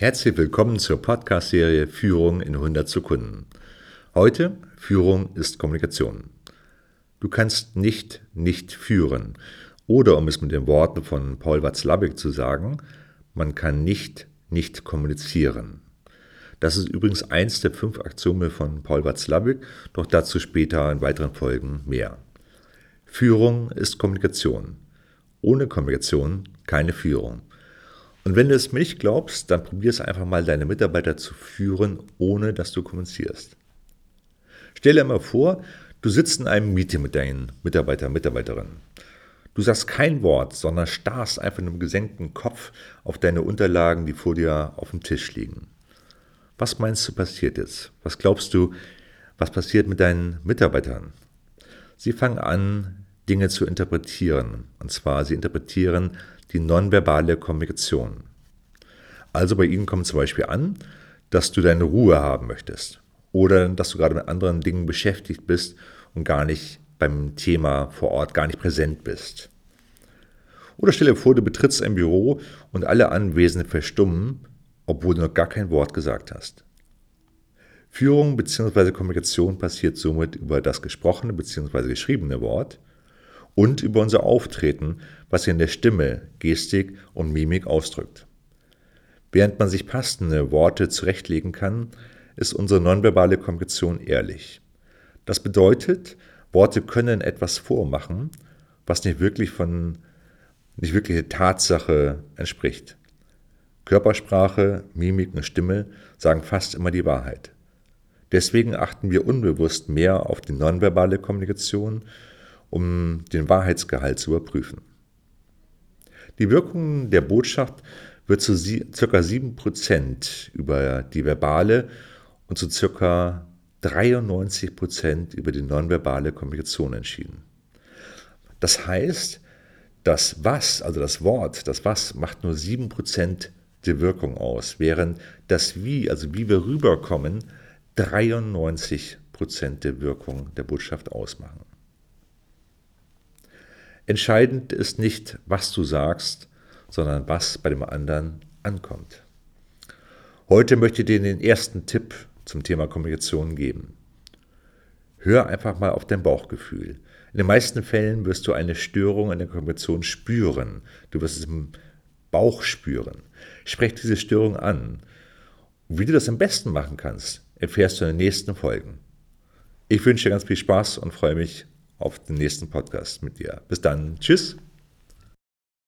Herzlich willkommen zur Podcast-Serie Führung in 100 Sekunden. Heute Führung ist Kommunikation. Du kannst nicht nicht führen. Oder um es mit den Worten von Paul Watzlawick zu sagen, man kann nicht nicht kommunizieren. Das ist übrigens eins der fünf Axiome von Paul Watzlawick, doch dazu später in weiteren Folgen mehr. Führung ist Kommunikation. Ohne Kommunikation keine Führung. Und wenn du es mir nicht glaubst, dann probier es einfach mal, deine Mitarbeiter zu führen, ohne dass du kommunizierst. Stell dir mal vor, du sitzt in einem Meeting mit deinen Mitarbeitern, Mitarbeiterinnen. Du sagst kein Wort, sondern starrst einfach mit einem gesenkten Kopf auf deine Unterlagen, die vor dir auf dem Tisch liegen. Was meinst du passiert jetzt? Was glaubst du, was passiert mit deinen Mitarbeitern? Sie fangen an, Dinge zu interpretieren. Und zwar, sie interpretieren die nonverbale Kommunikation. Also bei ihnen kommt zum Beispiel an, dass du deine Ruhe haben möchtest oder dass du gerade mit anderen Dingen beschäftigt bist und gar nicht beim Thema vor Ort gar nicht präsent bist. Oder stell dir vor, du betrittst ein Büro und alle Anwesenden verstummen, obwohl du noch gar kein Wort gesagt hast. Führung bzw. Kommunikation passiert somit über das gesprochene bzw. geschriebene Wort und über unser Auftreten, was in der Stimme, Gestik und Mimik ausdrückt. Während man sich passende Worte zurechtlegen kann, ist unsere nonverbale Kommunikation ehrlich. Das bedeutet, Worte können etwas vormachen, was nicht wirklich von nicht wirkliche Tatsache entspricht. Körpersprache, Mimik und Stimme sagen fast immer die Wahrheit. Deswegen achten wir unbewusst mehr auf die nonverbale Kommunikation um den Wahrheitsgehalt zu überprüfen. Die Wirkung der Botschaft wird zu ca. 7% über die verbale und zu ca. 93% über die nonverbale Kommunikation entschieden. Das heißt, das Was, also das Wort, das Was macht nur 7% der Wirkung aus, während das Wie, also wie wir rüberkommen, 93% der Wirkung der Botschaft ausmachen. Entscheidend ist nicht, was du sagst, sondern was bei dem anderen ankommt. Heute möchte ich dir den ersten Tipp zum Thema Kommunikation geben. Hör einfach mal auf dein Bauchgefühl. In den meisten Fällen wirst du eine Störung in der Kommunikation spüren. Du wirst es im Bauch spüren. Sprech diese Störung an. Wie du das am besten machen kannst, erfährst du in den nächsten Folgen. Ich wünsche dir ganz viel Spaß und freue mich auf den nächsten Podcast mit dir. Bis dann. Tschüss.